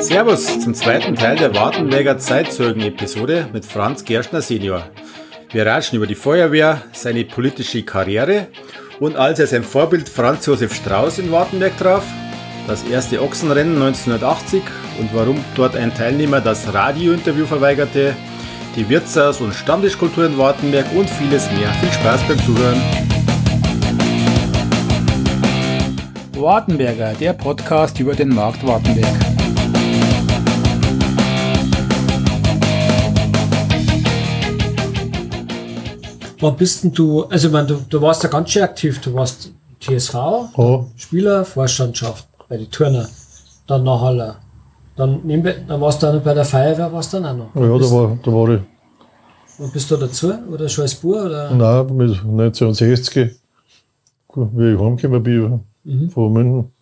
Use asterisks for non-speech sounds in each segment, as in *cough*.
Servus zum zweiten Teil der Wartenberger Zeitzeugen-Episode mit Franz Gerstner Senior. Wir ratschen über die Feuerwehr, seine politische Karriere und als er sein Vorbild Franz Josef Strauß in Wartenberg traf, das erste Ochsenrennen 1980 und warum dort ein Teilnehmer das Radiointerview verweigerte, die Wirtshaus- und Stammtischkultur in Wartenberg und vieles mehr. Viel Spaß beim Zuhören. Wartenberger, der Podcast über den Markt Wartenberg. Wann bist denn du, also ich meine, du, du warst ja ganz schön aktiv, du warst TSV, Ja, Spieler, Vorstandschaft bei den Turner, dann nach Halle. Dann, nebenbei, dann warst du noch bei der Feuerwehr, warst du dann auch noch. ja da, war, da war ich, und bist du dazu? Oder schon als Bub? Oder? nein, mit 1960, gut, wie ich heimgekommen bin Mhm. von München,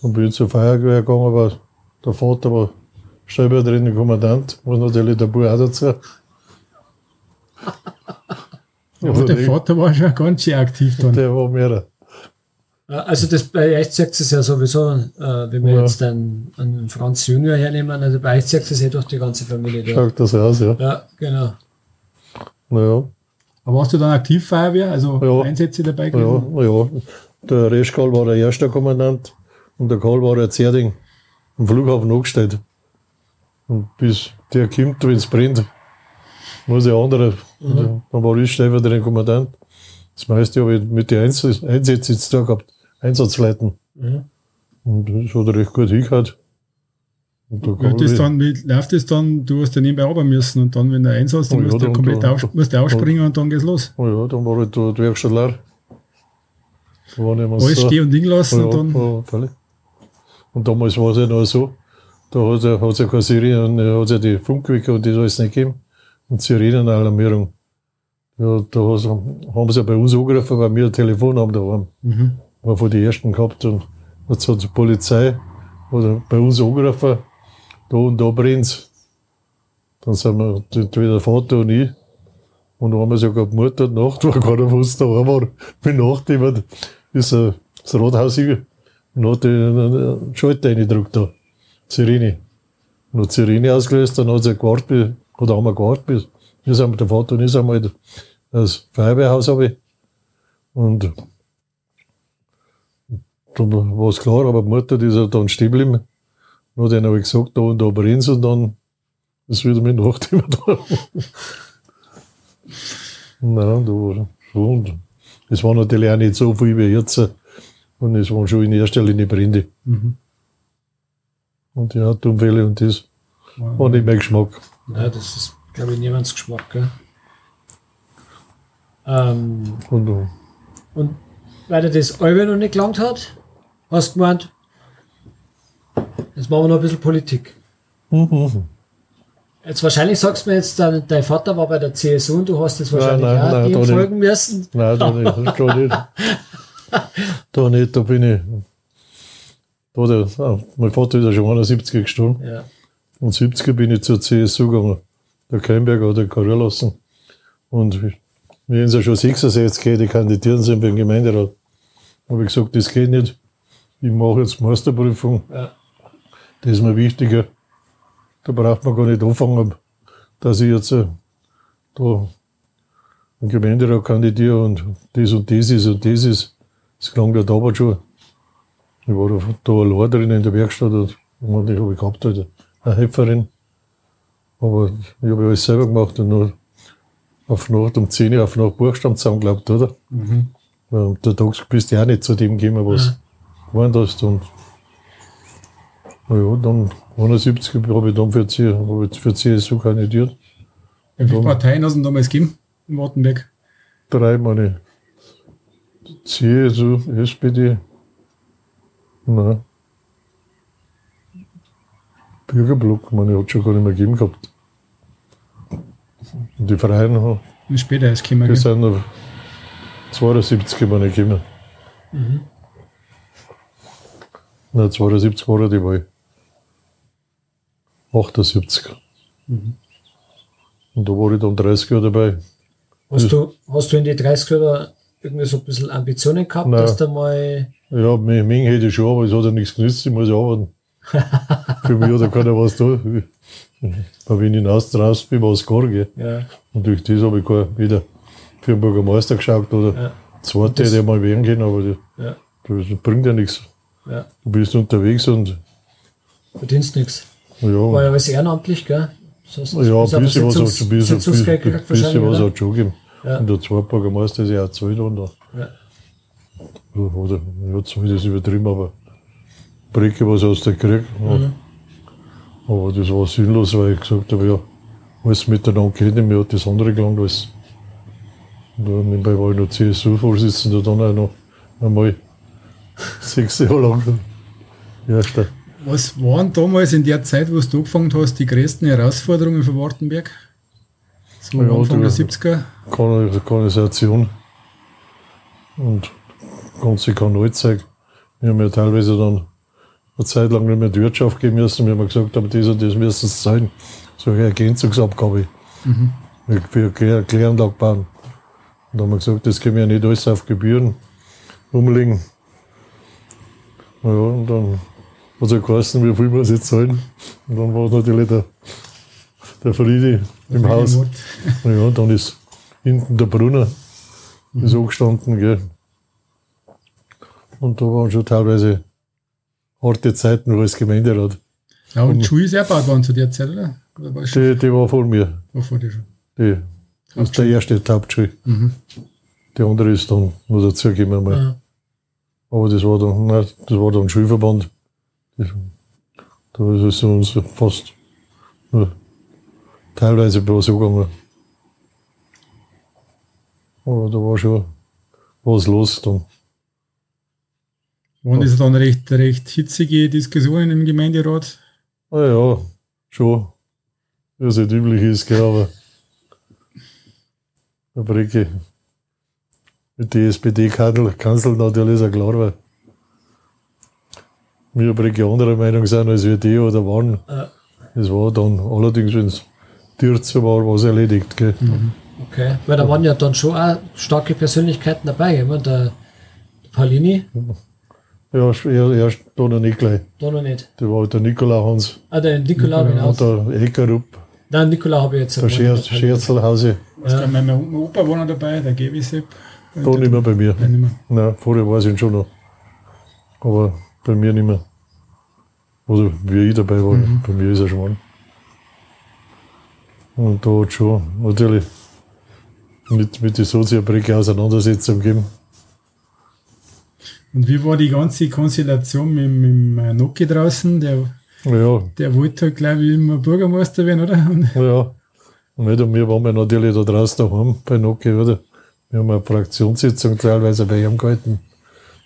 dann bin ich zur Feuerwehr gegangen, aber der Vater war stellvertretender Kommandant, muss natürlich der Bub auch dazu. *laughs* Ja, Also der Vater war schon ganz schön aktiv dann. Der war mehr. Ja, Also das bei euch zeigt es ja sowieso, äh, wenn wir Ja. jetzt einen, einen Franz Junior hernehmen, also bei euch zeigt es ja durch die ganze Familie. Da. Schaut das aus, ja. Ja, genau. Naja, Aber warst du dann aktiv Feuerwehr, also Ja. Einsätze dabei ja, gewesen? ja. Der Reschkal war der erste Kommandant und der Karl war der Zerding am Flughafen angestellt. Und bis der kommt, wenn es brennt, muss der andere, dann war ich stellvertretender Kommandant. Das meiste habe ich mit den Einsatz- Einsätzen jetzt da gehabt, Einsatzleiten. Mhm. Und das hat recht gut hingehört. Und Ja, Karl- das dann, wie läuft das dann? Du hast ja nebenbei arbeiten müssen und dann, wenn der Einsatz, dann Oh ja, musst du dann- komplett dann- auf, musst du aufspringen und dann geht's los. Oh ja, dann war ich da die Werkstatt leer. Da war nicht mehr Alles so. stehen und liegen lassen und dann. ja, völlig. Und damals war es ja noch so, da hat es ja, hat's ja keine Sirenen, hat es ja die Funkwecker und das alles nicht gegeben. Und Sirenenalarmierung. Ja, da haben sie ja bei uns angerufen, weil wir ein Telefon haben daheim. Mhm. War von den ersten gehabt. Und hat die Polizei oder bei uns angerufen, da und da brennt's. Dann sind wir, entweder der Vater und ich, und dann haben wir sogar die Mutter die Nacht, war keiner wusste, da war. Mit Nacht jemand, ist das Rathaus und hat den Schalter reingedrückt da. Sirene. Und hat die Sirene ausgelöst, dann hat sie gewartet, oder haben wir gewartet, bis, wir sind mit der Vater und ich sind mal das Feuerwehrhaus habe Und dann war es klar, aber die Mutter, die ist ja dann stehen geblieben. Und dann habe ich gesagt, da und da brennt's und dann ist wieder mit Nacht *laughs* immer da. Nein, da war schon. Es war natürlich auch nicht so viel wie jetzt. Und es waren schon in erster Linie Brände. Mhm. Und die Autounfälle und das war Wow. nicht mein Geschmack. Ja, das ist, glaube ich, niemands Geschmack. Gell? Ähm, Und, und weil dir das Albe noch nicht gelangt hat, hast du gemeint, jetzt machen wir noch ein bisschen Politik. mhm. Jetzt wahrscheinlich sagst du mir jetzt, dein, dein Vater war bei der CSU und du hast jetzt wahrscheinlich nein, auch nein, ihm da nicht. folgen müssen. Nein, da nicht. Da nicht. *laughs* Da nicht, da bin ich. Da der, ah, mein Vater ist ja schon 71 gestorben. Ja. Und 70er bin ich zur CSU gegangen. Der Keimberger hat er kurieren lassen. Und wir haben ja schon 66 Leute, die kandidieren sind beim Gemeinderat. habe ich gesagt, das geht nicht. Ich mache jetzt Meisterprüfung. Ja. Das ist mir wichtiger. Da braucht man gar nicht anfangen, dass ich jetzt äh, da im Gemeinderat kandidiere und das und das ist und das ist. Das klang ja damals schon. Ich war da, da allein drin in der Werkstatt und ich meine, ich habe gehabt halt eine Helferin. Aber ich habe alles selber gemacht und nur auf Nacht um 10 Uhr auf Nacht Buchstaben zusammengeklappt, oder? Mhm. Der Tag bist du ja auch nicht zu dem gekommen, was du gemeint hast. Und na ja, dann 71 habe ich dann für, C, habe ich für CSU kandidiert. Wie viele Parteien hast du damals gegeben in Wartenberg? Drei meine CSU, SPD, nein. Bürgerblock, meine hat schon gar nicht mehr gegeben gehabt. Und die Freien, haben- Und später ist gekommen. die sind noch 72 meine gekommen. Nein, 72 war die Wahl. 78. Und da war ich dann 30 Jahre dabei. Hast, du, hast du in die 30 Jahre irgendwie so ein bisschen Ambitionen gehabt, Nein. dass du mal. Ja, mich, mich hätte ich schon, aber es hat ja nichts genützt, ich muss ja arbeiten. Für mich hat da keiner was da. Da wenn ich hinaus draußen bin, war es gar nicht. Ja. Und durch das habe ich gar wieder für den Bürgermeister geschaut oder Ja. zweite hätte ich mal wählen können, aber das, Ja. das bringt ja nichts. Ja. Du bist unterwegs und Verdienst nichts. ja, War ja alles ehrenamtlich, gell? So ja, ein bisschen was hat ein bisschen, bisschen, bisschen was hat schon gegeben. Ja. Und der Zweitbürgermeister ist ja auch zahlt und da. Ja. Oder, ja, zahlt ist übertrieben, aber Brecke, was du gekriegt? Ja. Mhm. Aber das war sinnlos, weil ich gesagt habe, ja, alles miteinander nicht, mir hat das andere gelangt alles. Und nebenbei war ich noch CSU-Vorsitzender, dann auch noch einmal *laughs* sechs Jahre lang. Erster. Was waren damals in der Zeit, wo du angefangen hast, die größten Herausforderungen für Wartenberg? So Ja, Anfang der 70er? Kan- Kanalisation und ganze Kanalzeug. Wir haben ja teilweise dann eine Zeit lang nicht mehr die Wirtschaft gehen müssen. Wir haben gesagt, aber das und das müssen es sein. So eine Ergänzungsabgabe. Wir- Für Klär- Kläranlage bauen. Und da haben wir gesagt, das können wir ja nicht alles auf Gebühren umlegen. Ja, und dann hat es ja geheißen, wie viel wir es jetzt zahlen. Und dann war natürlich der, der Friede im Haus. *laughs* Ja, dann ist hinten der Brunner ist angestanden, gell. Und da waren schon teilweise harte Zeiten als Gemeinderat. Ja, und die Schule ist erbaut worden zu der Zeit, oder? Oder war, Die, die war vor mir. war vor dir schon? Die, das ist der erste Hauptschule. Mhm. Die andere ist dann noch dazugekommen. Mal. Ja. Aber das war dann, nein, das war dann Schulverband. Das, da ist es uns fast nur teilweise bloß angegangen. Aber da war schon was los dann. Waren das dann recht, recht hitzige Diskussionen im Gemeinderat? Ah ja, schon. Wie es halt üblich ist, gell, aber der Brecke mit den SPD-Kanzeln natürlich ist ja klar, weil wir Brecke anderer Meinung sind als wir die oder waren. Das war dann allerdings, wenn es Dürze war, was erledigt. Gell. Okay. Weil da waren ja dann schon auch starke Persönlichkeiten dabei. Ich meine, der, der Paulini, Ja, er- erst da noch nicht gleich. da noch nicht. Da war der Nikolaus Hans Ah, der Nikola genau. und der Eckerup, Nein, Nikola habe ich jetzt der erwähnt, Scher der Paulini. Scherzlhause, Ja. Mein, mein Opa war noch dabei, der Gewisepp. da nicht mehr bei mir. Nein, nicht mehr. Nein, vorher war ich ihn schon noch. Aber bei mir nicht mehr. Also wie ich dabei war, bei mir ist er schon. Und da hat schon natürlich mit, mit der Sozialbrücke Auseinandersetzung gegeben. Und wie war die ganze Konstellation mit, mit dem Noki draußen? Der, Ja, der wollte halt, glaube ich, immer Bürgermeister werden, oder? Und ja. Und nicht, und wir waren ja natürlich da draußen daheim bei Noki, oder? Wir haben eine Fraktionssitzung teilweise bei ihm gehalten.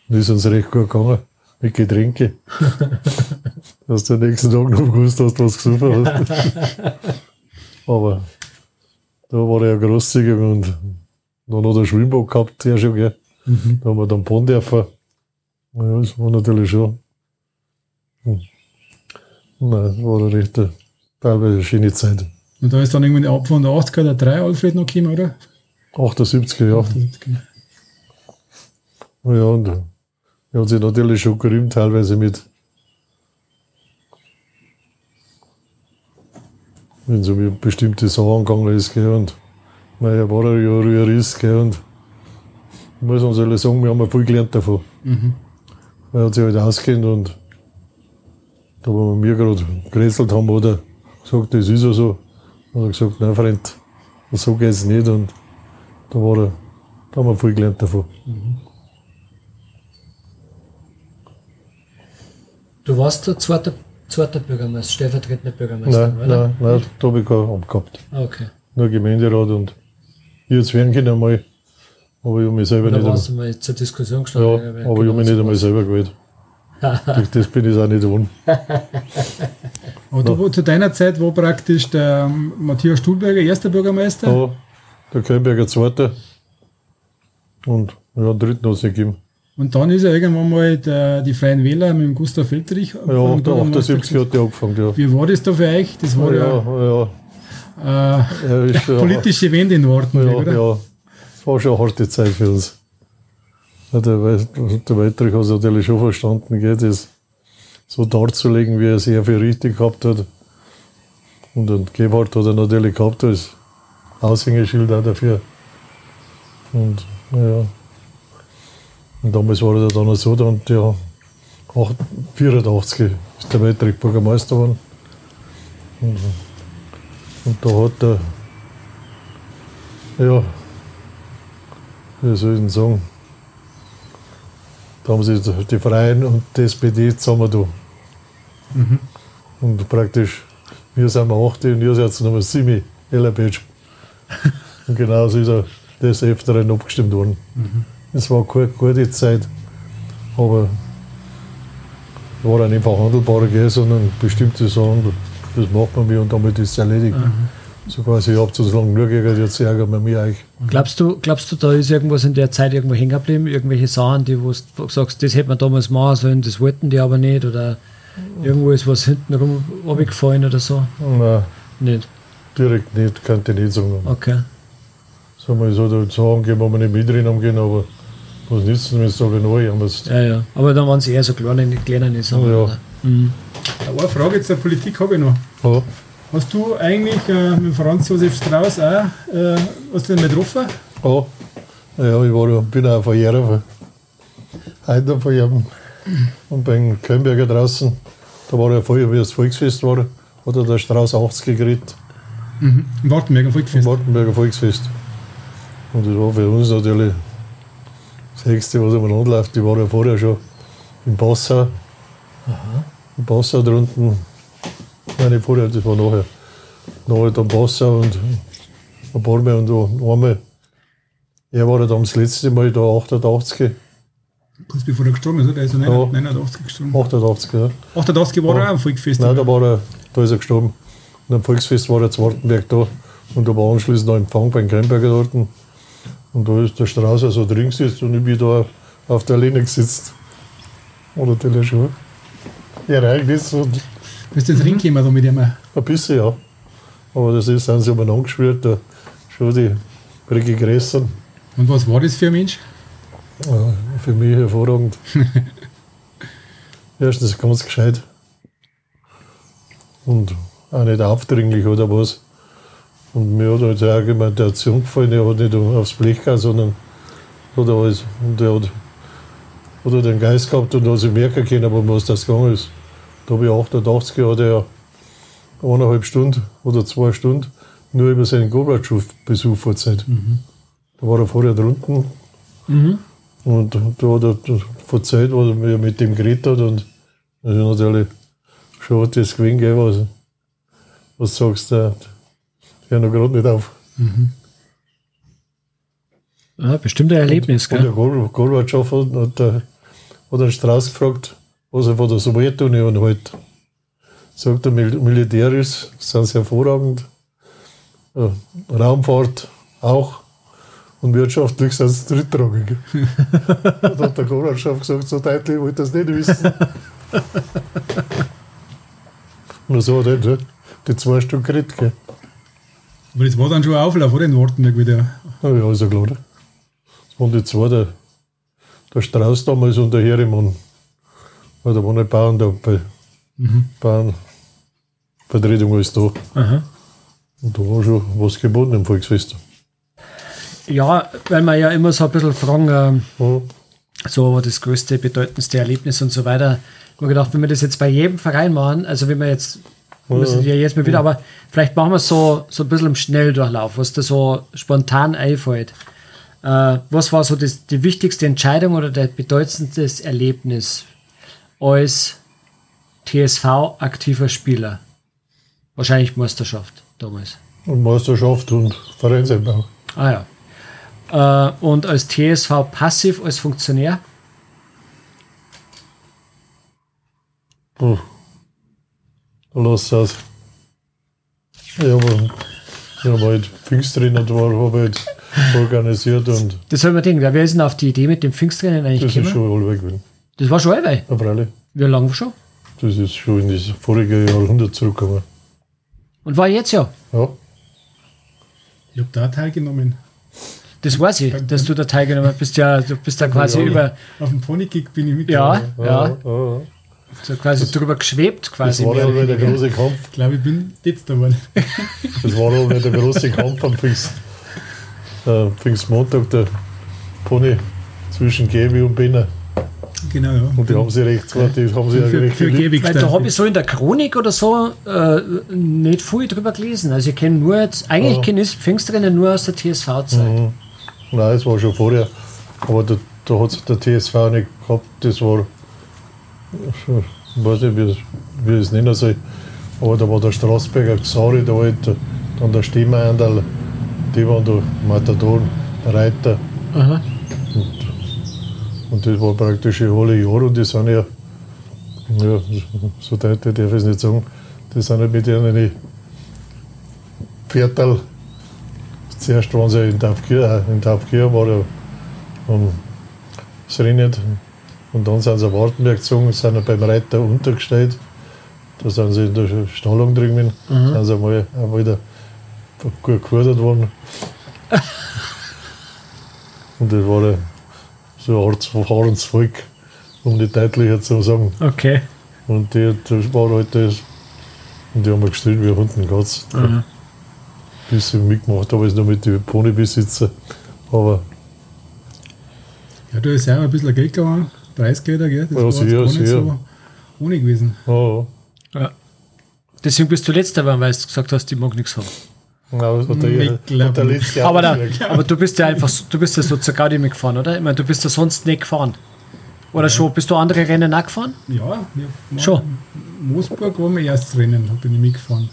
Und ist uns recht gut gegangen. Mit Getränke. *laughs* Dass du am nächsten Tag noch gewusst hast, was du gesucht hast. *laughs* Aber da war er ja großzügig und dann hat er Schwimmbad gehabt, der schon, gell. Da haben wir dann bauen dürfen. Ja, das war natürlich schon. Hm. Nein, das war eine recht, teilweise schöne Zeit. Und da ist dann irgendwann ab von der 80er der 3 Alfred noch gekommen, oder? 78er Jahre. Ja, und er hat sich natürlich schon gerühmt, teilweise mit. Wenn so um bestimmte Sachen gegangen ist, gell, und naja, war er ja Jurist, gell, und ich muss uns ehrlich sagen, wir haben ja viel gelernt davon. Weil er hat sich halt auskennt und da, wo wir mir gerade gerätselt haben, hat er gesagt, das ist ja so. Hat er gesagt, nein, Freund, so geht's nicht und da war er, da haben wir viel gelernt davon. Du warst der zweite, zweite Bürgermeister, stellvertretender Bürgermeister, Nein, oder? nein, nein, da habe ich kein Amt gehabt. Ah, Okay. Nur Gemeinderat und jetzt werden können einmal, aber ich habe mich selber Da nicht, warst einmal- du mal zur Diskussion ja, gestanden. weil aber ich habe mich nicht einmal selber gewählt. Durch das bin ich auch nicht ohne. *laughs* Aber du, zu deiner Zeit war praktisch der ähm, Matthias Stuhlberger erster Bürgermeister. Ja, der Kölnberger Zweiter und ja, den dritten hat es nicht gegeben. Und dann ist er irgendwann mal der, die Freien Wähler mit dem Gustav Feldrich. Ja, der 78 hat der angefangen, ja. Wie war das da für euch? Das war ja, Ja, ja, äh, ist *laughs* ja, politische Wende in Wartenberg, ja, oder? ja. War schon eine harte Zeit für uns. Der, der Weitrich hat es natürlich schon verstanden, gell, das so darzulegen, wie er sehr viel richtig gehabt hat. Und den Gebhardt hat er natürlich gehabt als Aushängeschild auch dafür. Und ja. Und damals war er dann auch so, dann, ja, 84 ist der Weltreich Bürgermeister geworden. Und, und da hat er, ja, wie soll ich denn sagen, da haben sich die Freien und die SPD zusammen da. Und praktisch, wir sind wir 8 und ihr seid Nummer 7, Ellerbatsch. *laughs* und genauso ist er des Öfteren abgestimmt worden. Es war keine gute Zeit, aber war dann nicht verhandelbarer, gell, sondern bestimmte Sachen, das macht man mir und damit ist es erledigt. So quasi, ihr habt so lange nur geärgert, jetzt ärgern wir mich euch. Glaubst du, glaubst du, da ist irgendwas in der Zeit irgendwo hängen geblieben? Irgendwelche Sachen, die wo du sagst, das hätte man damals machen sollen, das wollten die aber nicht? Oder irgendwo ist was hintenrum runtergefallen oder so? Nein, Nicht. direkt nicht, kann ich nicht sagen. Okay. Sagen wir so, da Sachen gehen, wo wir nicht mit drin umgehen, aber was nützt denn, wenn du sagen, neu haben Ja, ja. Aber dann waren es eher so kleine, kleine Sachen. Ja. Mhm. Eine Frage jetzt der Politik habe ich noch. Ja, Hast du eigentlich äh, mit Franz Josef Strauß auch, äh, hast du den mal getroffen? ja. ja ich war, ja- bin auch von Jerv. Heute von ihm. Und beim Kölnberger draußen, da war er vorher, wie das Volksfest war, hat er der Strauß 80 gekriegt. Mhm. Im Wartenberg, am Im Volksfest. Wartenberger Volksfest. Und das war für uns natürlich das Höchste, was einmal anläuft. Ich war ja vorher schon in Passau. In Passau drunten. Nicht vorher, das war nachher. Nachher dann Passau und ein paar Mal und einmal. Er war dann das letzte Mal da 88, Kurz bevor er gestorben ist, oder? Der ist ja Ja. 89 gestorben. 88, ja. 88 war Ja. er auch am Volksfest. Nein, da war er, da ist er gestorben. Und am Volksfest war er zu Wartenberg da. Und da war anschließend noch Empfang beim Kremberger dort. Und da ist der Strauß also drin gesetzt und ich bin da auf der Lehne gesetzt. Natürlich schon. Ja, reingewiss und Bist du jetzt reingekommen da mit ihm? ein bisschen, ja. Aber das ist, sind sie umeinander geschwört, da schon die Regressen. Und was war das für ein Mensch? Ja, für mich hervorragend. *laughs* Erstens ganz gescheit. Und auch nicht aufdringlich oder was. Und mir hat halt die Argumentation gefallen, er hat nicht aufs Blech gehauen, sondern hat alles. Und er hat, hat er den Geist gehabt und hat sich merken können, aber was das gegangen ist. Da habe ich 88 hat er eineinhalb Stunden oder zwei Stunden nur über seinen Gorbatschow-Besuch erzählt. Da war er vorher drunten und da hat er verzeiht, was er mit dem geredet hat. Und das ist natürlich schon hat das gewinnt, gell, was, was sagst du, der noch gerade nicht auf. Ja, bestimmt ein Erlebnis, Und der gell? Gor- Gorbatschow hat, hat, der, hat den Strauß gefragt, was er von der Sowjetunion hält. Sagt er, mil- militärisch sind sie hervorragend, Raumfahrt auch und wirtschaftlich sind sie drittrangig. und *laughs* hat der Gorbatschow gesagt, so deutlich wollte das nicht wissen. *laughs* und so hat er die- die zwei Stück geredet. Gell. Aber das war dann schon ein Auflauf, oder? In Wartenberg wieder. Na ja, ist ja klar. Das waren die zwei, der, der Strauß damals und der Da waren die Bauern da bei Bauernvertretung alles da. Aha. Und da war schon was geboten im Volksfest. Ja, weil wir ja immer so ein bisschen fragen, ähm, Ja, so das größte, bedeutendste Erlebnis und so weiter. Ich habe gedacht, wenn wir das jetzt bei jedem Verein machen, also wenn wir jetzt, müssen ja jetzt mal wieder, aber vielleicht machen wir es so, so ein bisschen im Schnelldurchlauf, was da so spontan einfällt. Äh, was war so das, die wichtigste Entscheidung oder der bedeutendste Erlebnis als TSV-aktiver Spieler? Wahrscheinlich Meisterschaft damals. und Meisterschaft und Vereinseinbau. Ah ja. Äh, und als TSV passiv als Funktionär? Puh. Lass aus. Ja, aber ich habe halt Pfingsttrainer da war, habe halt *laughs* organisiert und Das soll man denken. Wer ist denn auf die Idee mit dem Pfingstrennen eigentlich das ist schon allweg gewesen. Das war schon allweil. Ja, freilich. Wie lange schon? Das ist schon in das vorige Jahrhundert zurückgekommen. Und war jetzt ja. Ja. Ich habe da teilgenommen. Das weiß ich, dass du da teilgenommen bist. Ja, du bist da quasi Ja. über. Auf dem Ponykick bin ich Ja, mitgegangen. ja. ja. So quasi drüber geschwebt, quasi. Das war ja mal der große Kampf. Ich glaube, ich bin jetzt da geworden. *laughs* Das war ja mal der große Kampf am Pfingst, äh, Pfingstmontag, der Pony zwischen Gebi und Benner. Genau, ja. Und die haben sie recht, zwar, die haben sie ja für, recht für geliebt. Weil da habe ich so in der Chronik oder so äh, nicht viel drüber gelesen. Also ich kenne nur jetzt, eigentlich Ja. kenne ich Pfingstrennen nur aus der TSV-Zeit. Mhm. Nein, es war schon vorher. Aber da, da hat es der TSV nicht gehabt. Das war, ich weiß nicht, wie, wie ich es nennen soll. Aber da war der Straßberger Xari, der alte, dann der Stimmeandal, die waren da Matadoren, der Reiter. Aha. Und das war praktisch ein alle Jahr und die sind ja, ja so deutlich darf ich es nicht sagen, die sind ja mit ihren Viertel. Zuerst waren sie in Taufkir, in Taufkir war ja um, Rennen und dann sind sie auf Wartenberg gezogen, sind ja beim Reiter untergestellt. Da sind sie in der Stallung drin, gewesen. sind sie einmal auch wieder gut gefordert worden. *laughs* und das war ja so ein hartes Volk, um die deutlicher zu sagen. Okay. Und die, das war halt das. Und die haben mir gestellt wie Hunden Katz. Mhm. Bisschen mitgemacht habe ich noch mit den Ponybesitzer. Aber Ja, da ist ja auch ein bisschen Geld gegangen. Preisgelder, gell? Das Ja, war jetzt sicher, gar nicht sicher. so ohne gewesen. ja, Ja. Deswegen bist du letzter geworden, weil du gesagt hast, ich mag nichts haben. Ja, Aber, da, aber du bist ja einfach, so- du bist ja so zur Gaudi mitgefahren, oder? Ich meine, du bist ja sonst nicht gefahren. Oder schon? Bist du andere Rennen auch gefahren? Ja, ja Schon. Moosburg war mein erstes Rennen, da bin ich mitgefahren.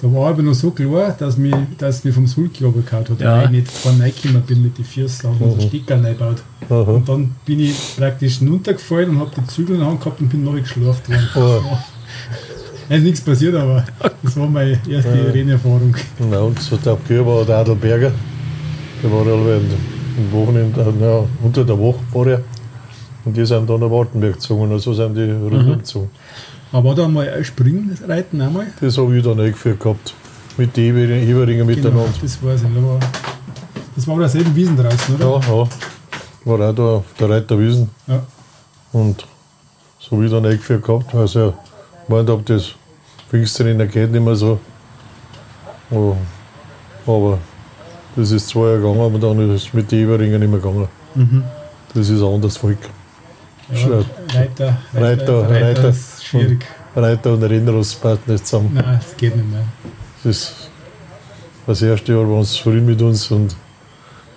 Da war aber noch so klar, dass mich, dass mich vom Sulki runtergehauen hat, Ja. weil ich nicht vorne reingekommen bin mit den Füßen, habe Mhm. so Sticker reingebaut. Aha. Und dann bin ich praktisch runtergefallen und habe die Zügel in der Hand gehabt und bin nachher geschlafen worden. *laughs* Ja. ist nichts passiert, aber das war meine erste Rennerfahrung. Ja, und so der Abgeber war der Adelberger. Der war alle im Wochenende, äh, ja, unter der Woche vorher. Und die sind dann nach Wartenberg gezogen und so sind die rundum gezogen. Aber da mal Springreiten einmal. Das habe ich dann eingeführt gehabt. Mit den Everinger Genau, miteinander. das weiß ich. War, das war auf derselben Wiesen draußen, oder? Ja, ja. War auch da auf der Reiter Wiesen. Ja. Und so ich dann eingeführt gehabt. Also, ich meinte, ob das Pfingstrennen geht nicht mehr so. Oh, aber das ist zwei Jahre gegangen, aber dann ist es mit den Everinger nicht mehr gegangen. Das ist ein anderes Volk. Ja, Schwer. Reiter, Reiter, Reiter. ist schwierig. Reiter und passt nicht zusammen. Nein, das geht nicht mehr. Das ist das erste Jahr waren sie zufrieden mit uns und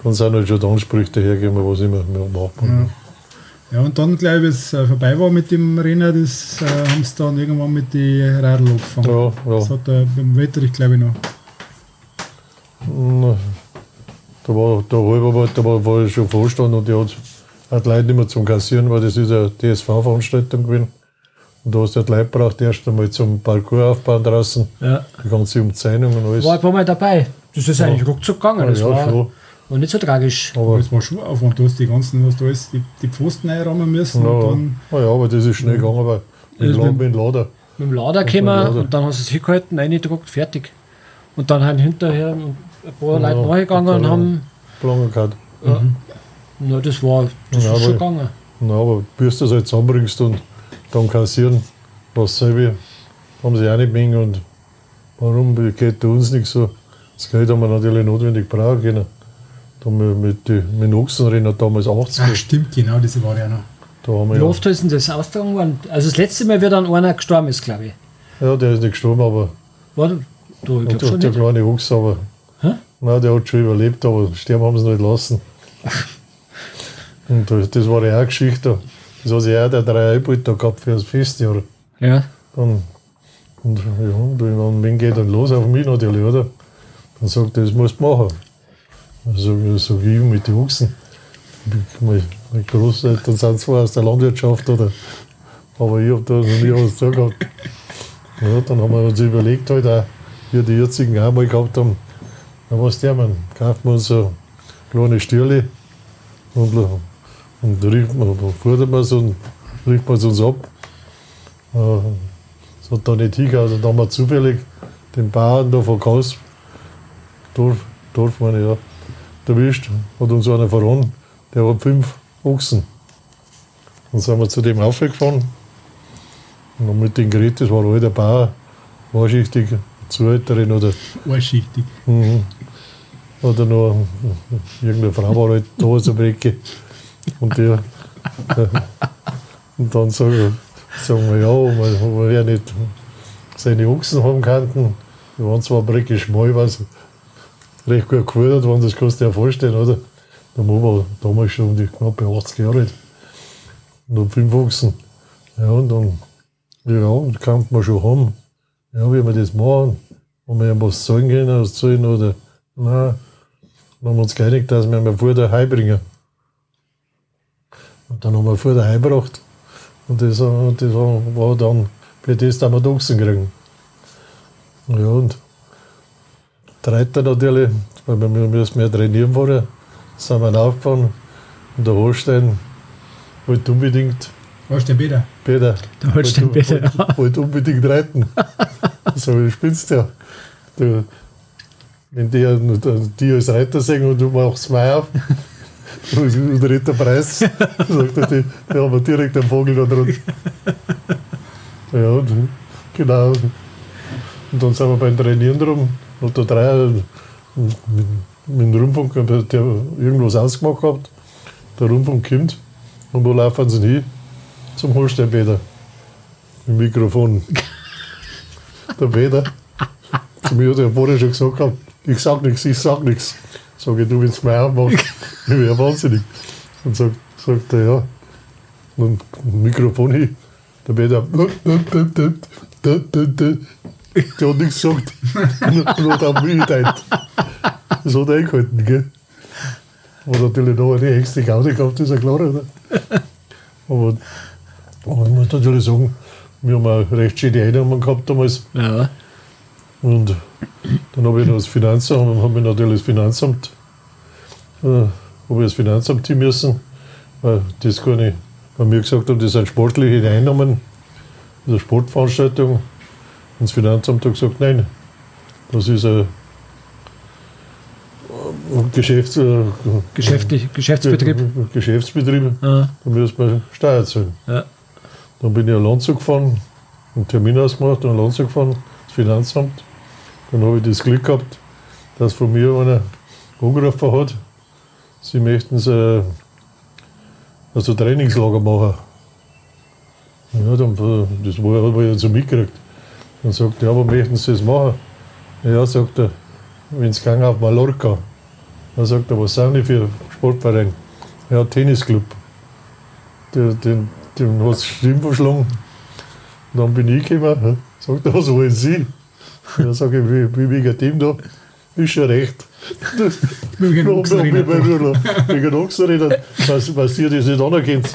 dann sind halt schon die Ansprüche dahergekommen, was immer mehr machen. Ja, und dann, glaube ich, als es äh, vorbei war mit dem Rennen, das äh, haben sie dann irgendwann mit den Radl angefangen. Ja, ja. Das hat er beim Wetterich, glaube ich, noch. Na, Da war der Halberwald, da war, war ich schon Vorstand und die hat, hat die Leute nicht mehr zum Kassieren, weil das ist eine TSV-Veranstaltung gewesen. Und da hast du die Leute braucht erst einmal zum Parcours aufbauen draußen, Ja. die ganze Umzeinung und alles. War ein paar Mal dabei. Das ist eigentlich ruckzuck gegangen. Das ja, war, schon. War nicht so tragisch. Aber, Das war schon Aufwand. Du hast die ganzen, was da alles, die, die Pfosten einrahmen müssen ja, und dann ja, ja, aber das ist schnell gegangen, weil mit, La mit- mit Lader. Mit dem Lader dem gekommen und dann hast du es hingehalten, reingedruckt, fertig. Und dann haben hinterher ein paar Leute Ja, nachgegangen und haben. Lange gehabt. Ja, na, das war das Ja, ist schon aber- gegangen. Na, aber bis du das halt zusammenbringst und dann kassieren, was selber, haben sie auch nicht mehr. Und warum geht uns nicht so? Das Geld haben wir natürlich notwendig brauchen können. Da haben wir mit, die, mit dem Ochsenrennen damals 80. Ach, stimmt, genau, diese war ja noch. Da haben wir Wie ja, oft ist denn das austragen worden? Also das letzte Mal, wie dann einer gestorben ist, glaube ich. ja, der ist nicht gestorben, aber War du, du ich der, glaub schon der nicht. kleine Ochs, aber Hä? nein, der hat schon überlebt, aber sterben haben sie nicht lassen. Und das, das war ja auch eine Geschichte. Das hat sich auch der drei da gehabt für das Festjahr. Ja. Dann, und ja, und dann, wen geht dann los auf mich natürlich, oder? Dann sagt er, das musst du machen. Dann sag ich, sag ich mit den Ochsen. Meine, Großeltern sind zwar aus der Landwirtschaft, oder? Aber ich habe da noch nie was zu gehabt. Ja, dann haben wir uns überlegt, halt auch, wie die jetzigen auch mal gehabt haben, na was der man, kauft man so kleine Stierle und, und riecht man, fordert man es und riecht man es uns ab. Äh, das hat da nicht hingehauen. Also da haben wir zufällig den Bauern da von Kaus, Dorf, Dorf meine ich, ja, erwischt, hat uns einer verraten, der hat fünf Ochsen. Dann sind wir zu dem aufgefahren Und dann mit den Gerät, das war ein alter Bauer, wahrscheinlich Zuhälterin oder, Einschichtig. mhm. oder noch irgendeine Frau war halt da so am Ecke. Und der, und dann sagen, sagen wir, ja, man, man ja nicht seine Ochsen haben könnten. Die waren zwar Brecke schmal, was recht gut gefordert waren, das kannst du dir ja vorstellen, oder? Der Mann war damals schon um die knappe 80 Jahre alt. Und dann fünf Ochsen. Ja, und dann, ja, und kann man schon haben. Ja, wie wir das machen, wenn wir ihm was zahlen können, was zahlen oder, nein. Dann haben wir uns geeinigt, dass wir ihn vor der bringen. Und dann haben wir vor der heimgebracht. Und das, äh, das war, dann für das, dass wir Ochsen kriegen. Ja, und Reiter natürlich, weil wir müssen mehr trainieren vorher, sind wir aufgefahren. Und der Holstein wollte unbedingt, der Peter? Peter, Der Holstein wollte, Peter, wollte, wollte unbedingt reiten. *laughs* so, du spinnst ja. Du, wenn die, die als Reiter sehen und du machst zwei auf, *laughs* und und redet der Preis, *laughs* sagt er, die, die haben wir direkt einen Vogel da drin. Ja, und, genau. Und dann sind wir beim Trainieren drum, und der Dreier mit, mit dem Rundfunk, der irgendwas ausgemacht hat, der Rundfunk kommt, und wo laufen sie hin? Zum Holsteinbäder. Mit dem Mikrofon. *laughs* Der Peter, zu mir hat er vorher schon gesagt, gehabt, ich sag nichts, ich sag nichts. Sag ich, du willst mir aufmachen, *laughs* ich wäre wahnsinnig. Und sagt, sagt er, ja. Und Mikrofon hin. Der Peter, *laughs* der hat nichts gesagt. Auf mich geteilt. Das hat er eingehalten, gell. Hat natürlich noch eine extra Gaudi gehabt, ist ja klar, oder? Aber, aber ich muss natürlich sagen, wir haben auch recht schöne Einnahmen gehabt damals. Ja. Und dann habe ich noch das Finanzamt, habe ich natürlich das Finanzamt, äh, habe ich das Finanzamt hin müssen, weil das gar nicht, weil mir gesagt haben, das sind sportliche Einnahmen, das ist eine Sportveranstaltung. Und das Finanzamt hat gesagt, nein, das ist ein, Geschäfts, äh, Geschäftlich, Geschäftsbetrieb. Geschäftsbetrieb, Ja. da müssen wir Steuer zahlen. Ja. Dann bin ich an Landshut gefahren, einen Termin ausgemacht, an Landshut gefahren, das Finanzamt. Dann habe ich das Glück gehabt, dass von mir einer angerufen hat, sie möchten so, also Trainingslager machen. Ja, dann, äh, das war, habe ich ja so mitgekriegt. Dann sagt er, ja, aber möchten Sie das machen? Ja, sagt er, wenn es gang auf Mallorca. Dann sagt er, was sind die für Sportverein? Ja, Tennisclub. Der, den, den hat es schlimm verschlagen. Und dann bin ich gekommen, sagt er, was wollen Sie? Ja, sage ich, wie, wie wegen dem da? Ist schon recht. Wegen Ja, Ochsenrennen. Wegen Ochsenrennen, was, was ihr das nicht anerkennt.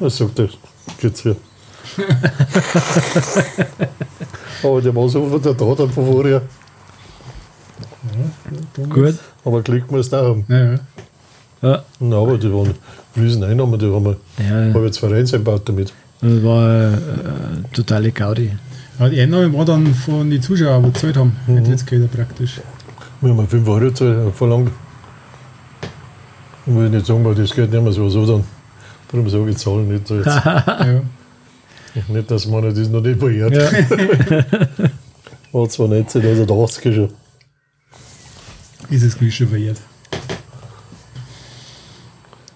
Dann sagt er, geht's hier. *laughs* Aber der war so von der Tat von vorher. Gut. Aber Glück muss da haben. Ja, ja. Ja. Na, aber die waren riesen Einnahmen, die haben wir, Ja, habe jetzt Vereins eingebaut damit. das war äh, totale Gaudi. Aber die Einnahme war dann von den Zuschauern, die gezahlt haben. Mhm. Nicht jetzt geht praktisch. Wir haben 5 Euro zahl- verlangt. Ich will nicht sagen, weil das geht nicht mehr so, so dann. Darum sage ich Zahlen nicht so jetzt. *laughs* *laughs* Ja. *laughs* nicht, dass man das noch nicht verjährt. Ja. *laughs* War zwar nicht seit 1980 schon. Ist es schon verjährt.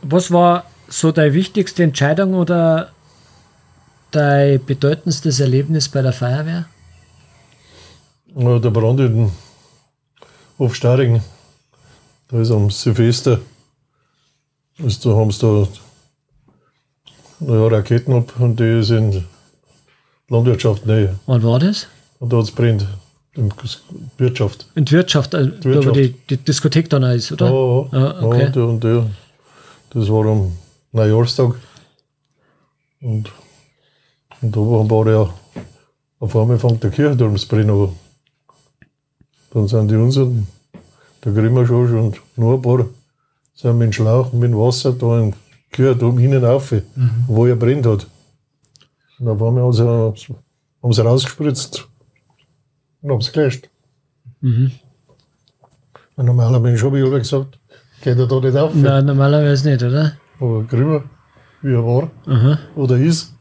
Was war so deine wichtigste Entscheidung oder dein bedeutendstes Erlebnis bei der Feuerwehr? Ja, der Brand in Hofstaring, da ist am Silvester, ist, da haben sie da naja, Raketen ab und die ist in Landwirtschaft näher. Wann war das? Und da hat es brennt. In Wirtschaft. In die Wirtschaft, äh, da wo Wirtschaft. die, die Diskothek dann ist, oder? Ja, ja, Ah, okay. ja, und, der, das war am Neujahrstag. Und, und da war ja auf einmal fängt der Kirchturm zu brennen an. Dann sind die unseren, der Grimmerschorsch und noch ein paar, sind mit dem Schlauch mit dem Wasser da im Kirchturm hinten rauf, wo er brennt hat. Und auf einmal haben sie, haben sie rausgespritzt und haben es gelöscht. Mhm. Ein normaler Mensch habe ich aber gesagt, geht er da nicht auf. Nein, normalerweise nicht, oder? Aber Grimmer, wie er war Aha. oder ist,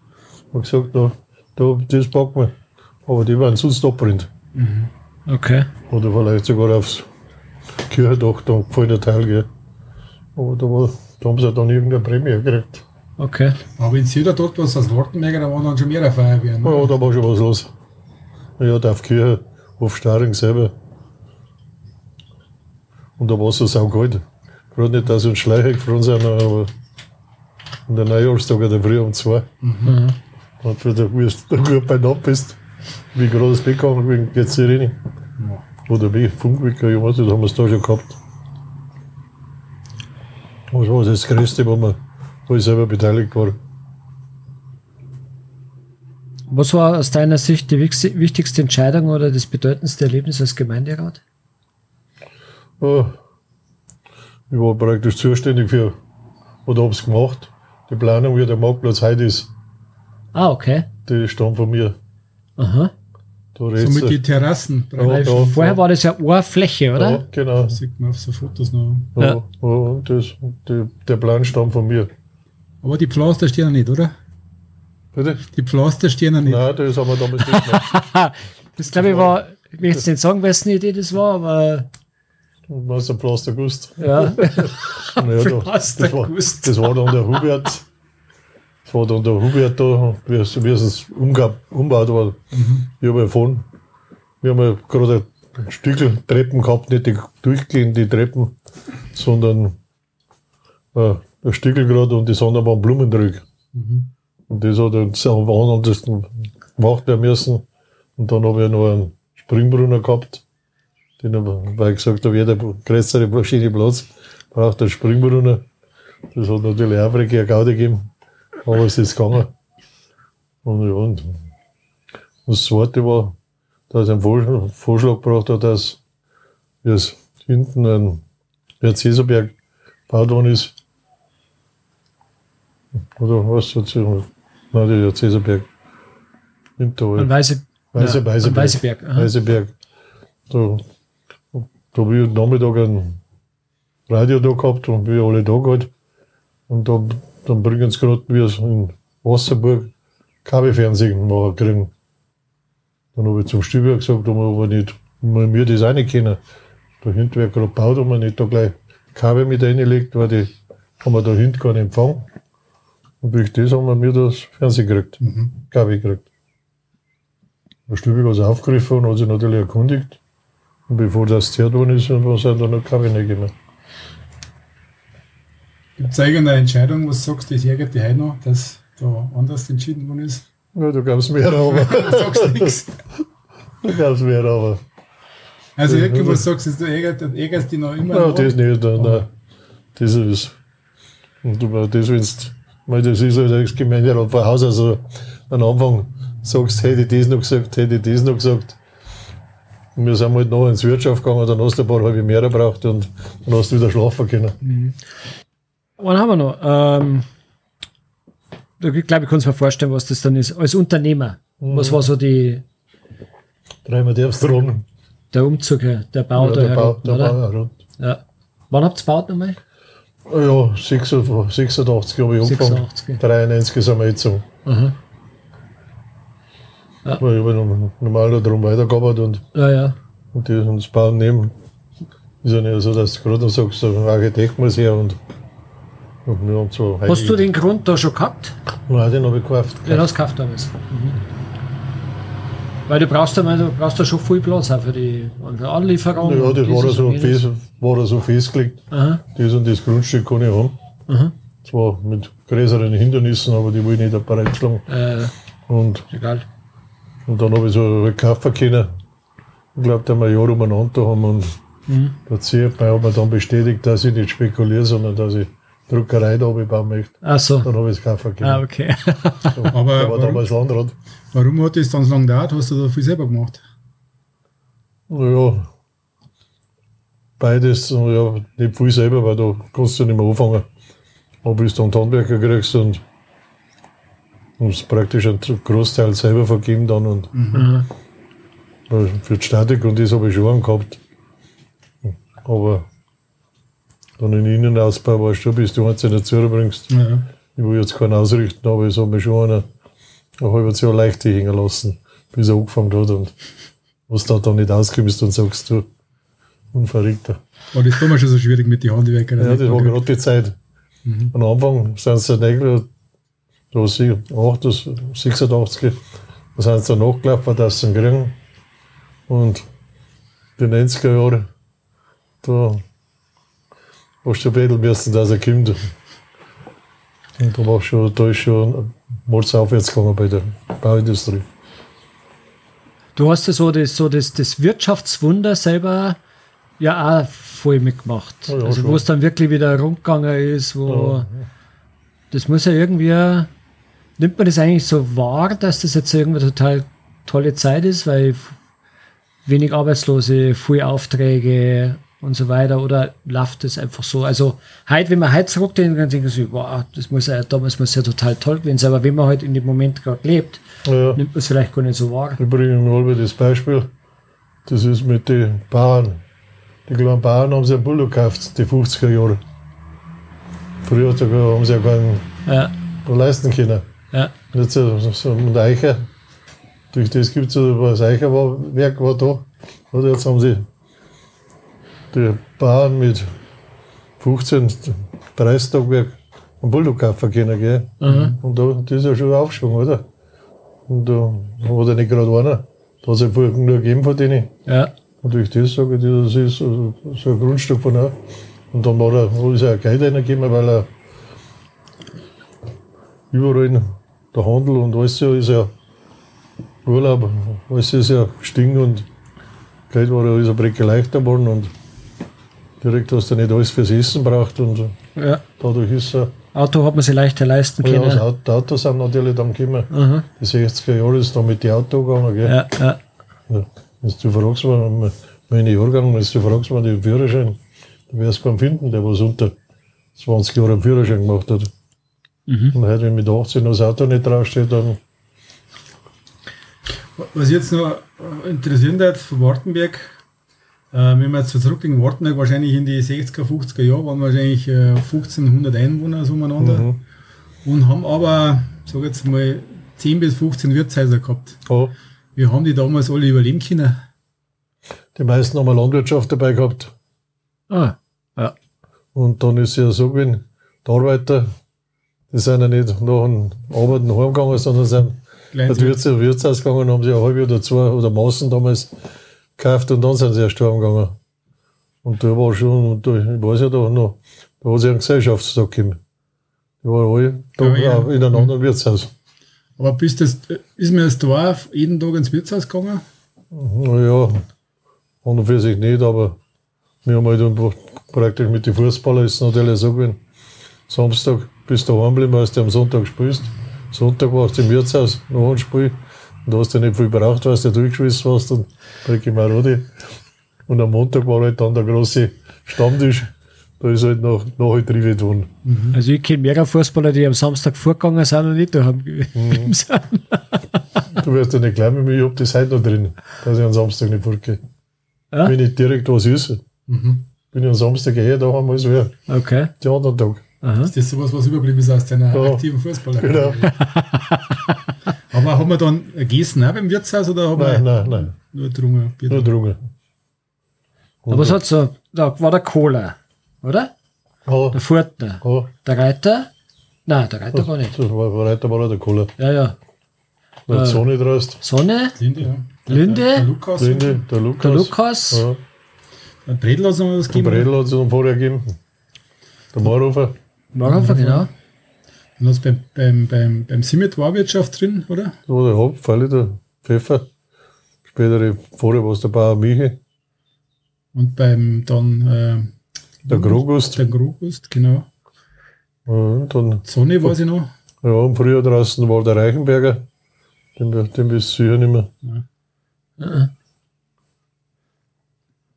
hat gesagt, da da, das packt man. Aber die waren sonst abbrennt. Okay. Oder vielleicht sogar aufs Kirchendach, da gefallen Teil, gell. Aber da, war, da haben sie dann irgendeine Prämie gekriegt. Okay. Aber in Süder dort, was das Wartenberger, da waren dann schon mehrere Feuerwehren. Ja, Ne? da war schon was los. Ja, da auf Kirche, auf Staring selber. Und da war es so saukalt. Gerade nicht, dass uns Schleicher gefroren sind, aber an der Neujahrstag in der Früh um zwei. Und für der, wie du gut bei Nacht bist, wie gerade das Bett gegangen wegen jetzt Sirene. Oder wie Funkwecker, ich weiß nicht, haben wir es da schon gehabt. Das war das Größte, wo, man, wo ich selber beteiligt war. Was war aus deiner Sicht die wichtigste- Entscheidung oder das bedeutendste Erlebnis als Gemeinderat? Ja, ich war praktisch zuständig für, oder hab's gemacht. Die Planung, wie der Marktplatz heute ist, Ah, okay. die stammt von mir. Aha. Da So redst mit du- den Terrassen. Ja, ja, vorher ja. war das ja eine Fläche, oder? Ja, genau. Das sieht man auf so Fotos noch. Ja. Ja. Das, die, der Plan stammt von mir. Aber die Pflaster stehen ja nicht, oder? Bitte? Die Pflaster stehen ja nicht. Nein, das haben wir damals nicht gemacht. *laughs* Das glaube ich war, ich will jetzt nicht sagen, wessen Idee das war, aber Du hast den Pflaster gewusst. ja. *laughs* Naja, *laughs* da, Pflaster das, war, das war dann der Hubert. Das war dann der Hubert da, wie es, wie es umgab, umgebaut war. Ich habe erfahren, wir haben ja gerade ein Stückel Treppen gehabt, nicht die durchgehende Treppen, sondern äh, ein Stückel gerade und die Sonne waren Blumen drüber. Und das hat uns am anders gemacht werden müssen. Und dann habe ich noch einen Springbrunnen gehabt. Den, hab- weil ich gesagt habe, jeder größere verschiedene Platz braucht einen Springbrunnen. Das hat natürlich auch eine Gaudi gegeben. Aber es ist gegangen. Und ja, und das zweite war, dass er einen Vorschlag, gebracht hat, dass jetzt hinten ein der Cäsarberg gebaut worden ist. Oder was hat sie? Nein, der Cäsarberg. Hinterhalt. An Weiße, Weiße, ja, Weißeberg. Weißeberg. aha. Weißeberg. Da, da habe ich am Nachmittag ein Radio da gehabt und wir alle da gehabt. Und da, dann bringen sie gerade, wie es in Wasserburg Kabelfernsehen machen kriegen. Dann habe ich zum Stüber gesagt, ob wir nicht, ob wir das auch nicht kennen. Da hinten wird gerade gebaut, ob man nicht da gleich Kabel mit reinlegt, weil die haben wir da hinten keinen Empfang. Und durch das haben wir mir das Fernsehen gekriegt, Kabel gekriegt. Der Stübig hat es aufgegriffen und hat sich natürlich erkundigt. Und bevor das zerrt worden ist, war sind da noch Kabel gekommen. Gibt es irgendeine Entscheidung, was du sagst, das ärgert dich heute noch, dass da anders entschieden worden ist? Ja, da gab es mehr, aber. *laughs* Du sagst nichts. da gab es mehr, aber. Also irgendwas sagst du, du ärgerst dich noch immer. Noch. das nicht, nein, nein. Das ist. Und du das willst, weil das ist halt das Gemeinderat von Haus aus. Also am Anfang sagst, hätte ich das noch gesagt, hätte ich das noch gesagt. Und wir sind halt noch ins Wirtschaft gegangen, dann hast du ein paar halbe mehr gebraucht und dann hast du wieder schlafen können. Wann haben wir noch? Ähm, ich glaube, ich kann es mir vorstellen, was das dann ist. Als Unternehmer, was war so die, Dreimal darfst du rum. der Umzug, äh, der Bau Ja, da der Bau, herunten, der oder? Bau. Ja. Wann habt ihr gebaut nochmal? Ja, 86, 86 habe ich angefangen. 86. 93 sind wir jetzt so. Aha. Ja. Ich habe normal da drum weitergearbeitet und, Ja, ja. und, das Bauen nehmen. Ist ja nicht so, dass du gerade sagst, ein Architekt muss her und, und wir haben so Hast du den Grund da schon gehabt? Nein, den habe ich gekauft. Den hast du gekauft damals. Mhm. Weil du brauchst ja mal, du brauchst ja schon viel Platz auch für die Anlieferung. Ja, das war da so, fest, war da so festgelegt. Aha. Das und das Grundstück kann ich haben. Aha. Zwar mit größeren Hindernissen, aber die will ich nicht da bereitschlagen. Äh, Und, egal. und dann habe ich so einen kaufen können. Ich glaube, da wir ein Jahr umeinander haben und Mhm. der CFB hat mir dann bestätigt, dass ich nicht spekuliere, sondern dass ich Druckerei da bauen möchte. Ach so. Dann habe ich es kaufen können. Ah, okay. Da *laughs* Aber war warum, damals Landrat. warum hat das dann so lange gedauert? Hast du da viel selber gemacht? Ja, beides, ja, nicht viel selber, weil da kannst du nicht mehr anfangen. Aber bis du einen Handwerker kriegst und musst praktisch einen Großteil selber vergeben dann und Mhm. für die Statik und das habe ich schon einen gehabt. Aber dann in den Innenausbau weißt du, bis du eins nicht zubringst. Ja. Ich will jetzt keinen ausrichten, aber es hat mir schon einer ein halbes Jahr leicht hängen lassen, bis er angefangen hat. Und was da dann nicht auskommst und sagst, du, Unverrückter. War das damals schon so schwierig mit den Handwerker? Ja, das war gerade die Zeit. Mhm. Am Anfang sind sie eigentlich, da was ich, 8, 86, da sind sie nachgelaufen, dass sie ihn kriegen. Und die 90er Jahre, da hast du betteln müssen, dass er kommt. Und da war schon, da ist schon mords aufwärts gegangen bei der Bauindustrie. Du hast ja so das, so das, das Wirtschaftswunder selber ja auch voll mitgemacht. Ja, ja, also schon. wo es dann wirklich wieder rundgegangen ist, wo das muss ja irgendwie, nimmt man das eigentlich so wahr, dass das jetzt irgendwie total tolle Zeit ist, weil wenig Arbeitslose, viel Aufträge und so weiter, oder läuft das einfach so? Also heute, wenn man heute zurückdenkt, dann denken sie, wow, das muss ja, damals muss ja total toll gewesen sein, aber wenn man halt in dem Moment gerade lebt, Ja. nimmt man es vielleicht gar nicht so wahr. Ich bringe mal wieder das Beispiel. Das ist mit den Bauern. Die kleinen Bauern haben sich einen Bulldog gekauft, die 50er Jahre. Früher er haben sie ja keinen Ja, leisten können. ja, Und jetzt so, so ein Eicher, durch das gibt es das Eicherwerk war da. Und jetzt haben sie die Bauern mit 15, 30 Tagwerk einen Bulldog kaufen können. Gell? Und da, das ist ja schon ein Aufschwung, oder? Und da hat er nicht gerade einer. Da hat es ja vorher nur gegeben von denen. ja. Und durch das sage ich das ist so, so ein Grundstück von auch. Und dann war er, ist er ein Geld reingegeben, weil er überall der Handel und alles ja ist ja Urlaub, alles ist ja gestiegen und Geld war ja ist ein Brecke leichter geworden und direkt hast du nicht alles fürs Essen braucht und ja. dadurch ist er, Auto hat man sich leichter leisten ja, können. das Auto, die Autos sind natürlich dann gekommen. Aha. Die 60er Jahre ist dann mit den Autos gegangen, gell? Ja, ja. Ja, wenn du fragst, wann- meine Jahrgang, wenn du fragst, wann den Führerschein, dann wirst du keinen finden, der was unter 20 Jahren einen Führerschein gemacht hat. Und heute, wenn mit 18 das Auto nicht draufsteht, dann Was jetzt noch äh, interessieren hat von Wartenberg, wenn wir jetzt zurückdenken, Wartenberg wahrscheinlich in die 60er, 50er Jahre waren wahrscheinlich äh, 1500 Einwohner so umeinander und haben aber, sag jetzt mal, 10 bis 15 Wirtshäuser gehabt. ja, Wie haben die damals alle überleben können? die meisten haben eine Landwirtschaft dabei gehabt. Ah, ja. Und dann ist ja so gewesen, die Arbeiter, die sind ja nicht nach dem Arbeiten heimgegangen, sondern sind ins Wirts Wirtshaus gegangen, haben sie ein halbe oder zwei oder Maßen damals gekauft und dann sind sie erst heimgegangen. Und da war schon, und da, ich weiß ja da noch, da hat sich ein Gesellschaftstag gegeben. Die waren alle da Ja, in einem anderen Wirtshaus. Aber bist das, ist mir das Dorf jeden Tag ins Wirtshaus gegangen? Naja, an und für sich nicht, aber wir haben halt einfach praktisch mit den Fußballern ist es natürlich so gewesen. Samstag bist du daheim geblieben, weil du am Sonntag spielst. Sonntag warst du im Wirtshaus, noch ein Spiel. Und da hast du nicht viel braucht, weil du durchgeschwissen warst und Ricky Marodi. Und am Montag war halt dann der große Stammtisch. Da ist halt noch, noch halt Trivet worden. Also ich kenne mehrere Fußballer, die am Samstag vorgegangen sind und nicht daheim geblieben sind. *laughs* Du wirst ja nicht glauben, ich hab das heute noch drin, dass ich am Samstag nicht fortgehe. Ja? Wenn ich direkt was esse, bin ich am Samstag eher da haben als wer. Okay. Den anderen Tag. Aha. Ist das sowas, was überblieben ist aus deiner Ja. aktiven Fußballer? Genau. *laughs* Aber haben wir dann gegessen auch beim Wirtshaus oder haben Nein, wir nein, nein. nur? Bier Nur drungen. Aber es hat so, da war der Kohler, oder? Ja, Der Furtner. ja. Der Reiter? Nein, der Reiter gar nicht. Das war, war weiter war auch der Kohler. Ja, ja. Weil die Sonne draust. Sonne, Linde, ja. Linde, Der Lukas. Linde, der Lukas. der Lukas, Ja, Der Bredl hat es noch was der gegeben. Bredl hat es dann vorher gegeben. Der Marhofer. Marhofer, genau. Dann hast du beim, beim, beim, beim Simmet Warwirtschaft drin, oder? Da war der Falle, der Pfeffer. Spätere, vorher war es der Bauer Michi. Und beim dann äh, Der Grogust. der Grogust, genau. Ja, dann, Sonne weiß ich noch. ja, und früher draußen war der Reichenberger. Den, den bist du sicher nicht mehr. Ja.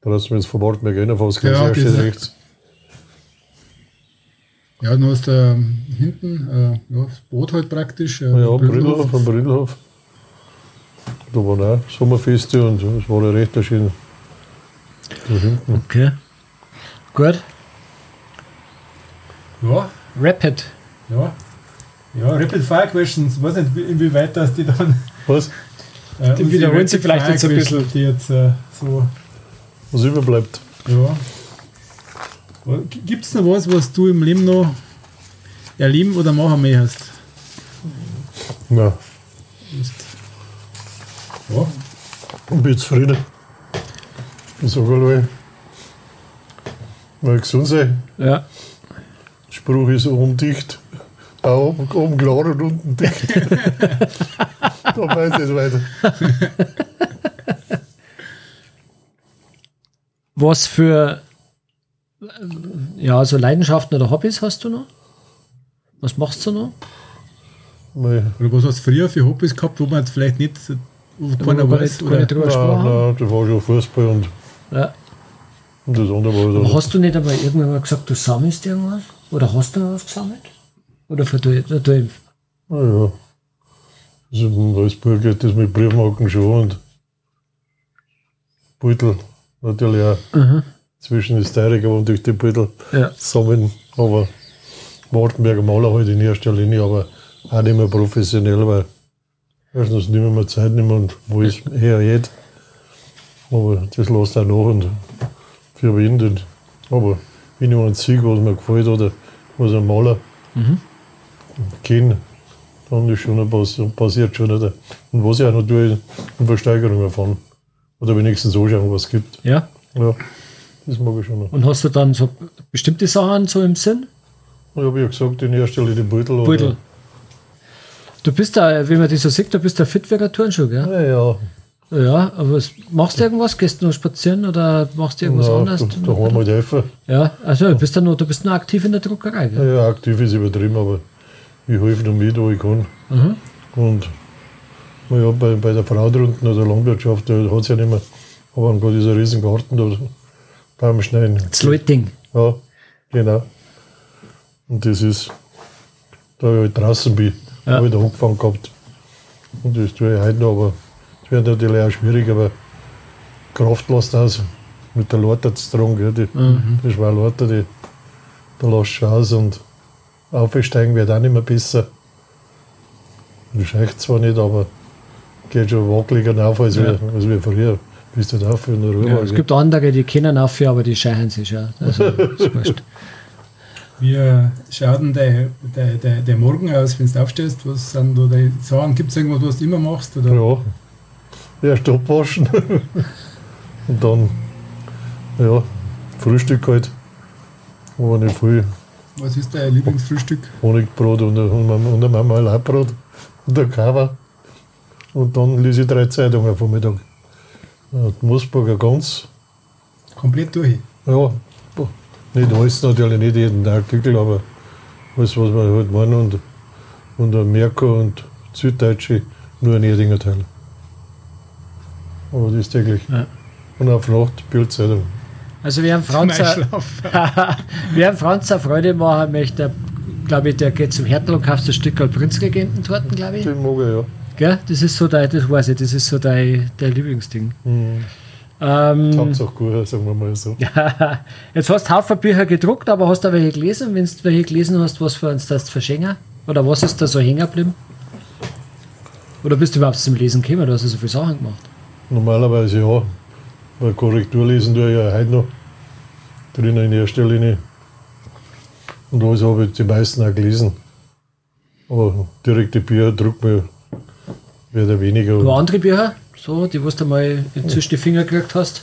Draußen, wenn es vom Wartberg reinfährst, Ja, ganz ja, steht diese- rechts. Ja, dann hast du ähm, hinten äh, ja, das Boot halt praktisch. Äh, Ja, Brüdelhof. Am Brüdelhof. Da waren auch Sommerfeste und es war ja recht erschienen. Da hinten. Okay. Gut. Ja, Rapid. ja. Ja, Rapid Fire Questions, ich weiß nicht, wie- inwieweit das die dann. Was? Äh, Die wiederholen sie vielleicht jetzt ein bisschen. Die jetzt äh, so. Was überbleibt? Ja. Gibt es noch was, was du im Leben noch erleben oder machen möchtest? Na, Ja. ich bin zufrieden. Ich sage alle, mal gesund sein. Ja. Der Spruch ist oben dicht. Auch oben, oben klar und unten dicht. *laughs* da weiß ich es weiter. Was für ja, so Leidenschaften oder Hobbys hast du noch? Was machst du noch? Mei, Oder was hast du früher für Hobbys gehabt, wo man jetzt vielleicht nicht, wo Wo keiner wir weiß? nicht- gar nicht drüber gesprochen nein, haben? nein, das war schon Fußball und, Ja. und das andere war Aber dann. hast du nicht einmal irgendwann mal gesagt, du sammelst irgendwas? Oder hast du was gesammelt? Oder für du, du, du, Ja, ja. Also in Wolfsburg geht das mit Briefmarken schon und Beutel natürlich auch. Zwischen Hysterika und durch die Beutel ja. sammeln. Aber Wartenberger Maler halt in erster Linie, aber auch nicht mehr professionell, weil erstens nehmen wir Zeit nicht mehr und wo es her geht. Aber das lässt auch nach und für Wind. Und, aber wenn jemand sieht, was mir gefällt oder was ein Maler kennen, dann ist schon ein pass passiert schon. Nicht. Und was ich auch noch tue, in Versteigerungen fahren. Oder wenigstens anschauen, was es gibt. ja. Ja, das mag ich schon noch. Und hast du dann so bestimmte Sachen so im Sinn? Ich habe ja gesagt, in erster Linie Beutel. oder- Beutel. Du bist da, wie man dich so sieht, du bist da fit wie ein Turnschuh, gell? Ja, ja. Ja, aber machst du irgendwas? Gehst du noch spazieren oder machst du irgendwas ja, anderes? Da, da haben wir helfen. Ja, also du bist, da noch, du bist noch aktiv in der Druckerei, Ja, gell? ja, aktiv ist übertrieben, aber ich helfe noch mit, wo ich kann. Mhm. Und ja, bei, bei der Frau drunten oder Landwirtschaft, da hat es ja nicht mehr. Aber dann geht dieser riesen Garten da beim Schneiden. Das Leuting. Ja, genau. Und das ist, da ich draußen bin, Ja. habe ich da angefangen gehabt. Und das tue ich heute noch, aber es wird natürlich auch schwierig, aber Kraft lässt aus. Mit der Leiter zu tragen, gell, die, die schwere Leiter, die, da lässt du aus und aufsteigen wird auch nicht mehr besser. Das scheicht zwar nicht, aber geht schon wackeliger auf als, Ja. wie, als wie früher. Bist du da auf in der Ruhe. Ja, es gibt andere, die kennen auf, aber die scheinen sich ja. Also, ist *laughs* wurscht. Wie äh, schaut denn der, der, der, der Morgen aus, wenn du aufstehst? Was sind da die Sachen? Gibt es irgendwas, was du immer machst? Oder? Ja, erst abwaschen *laughs* und dann ja, Frühstück halt. Aber nicht viel. Was ist dein Lieblingsfrühstück? Honigbrot und, und, und ein Marmeladebrot und ein Kava. Und dann lese ich drei Zeitungen am Vormittag. Die Moosburger Gans. Komplett durch. Ja, nicht alles natürlich, nicht jeden Artikel, aber alles, was wir halt meinen. Und, und ein Merkur und Süddeutsche, nur ein Erdinger Teil. Aber das ist täglich. Ja. Und auf Nacht Bildzeitung. Also wir haben Franz, *laughs* wir haben Franz eine Freude machen möchte, glaube ich, der geht zum Hertel und kauft ein Stück Prinzregenten-Torten, glaube ich. Den mag ich, ja. Gell? Das ist so dein, das weiß ich, das ist so dein, dein Lieblingsding. Mhm. Ähm, Hauptsache gut, sagen wir mal so. *laughs* Jetzt hast du Haufen Bücher gedruckt, aber hast du welche gelesen? Wenn du welche gelesen hast, was für uns das verschenken? Oder was ist da so hängen geblieben? Oder bist du überhaupt zum Lesen gekommen? Du hast ja so viele Sachen gemacht. Normalerweise ja. Weil Korrektur lesen tue ich ja heute noch. Drinnen in erster Linie. Und alles habe ich die meisten auch gelesen. Aber direkte Bücher druckt mir wieder weniger. Du Und andere Bücher, so, die was du mal inzwischen die Finger gekriegt hast.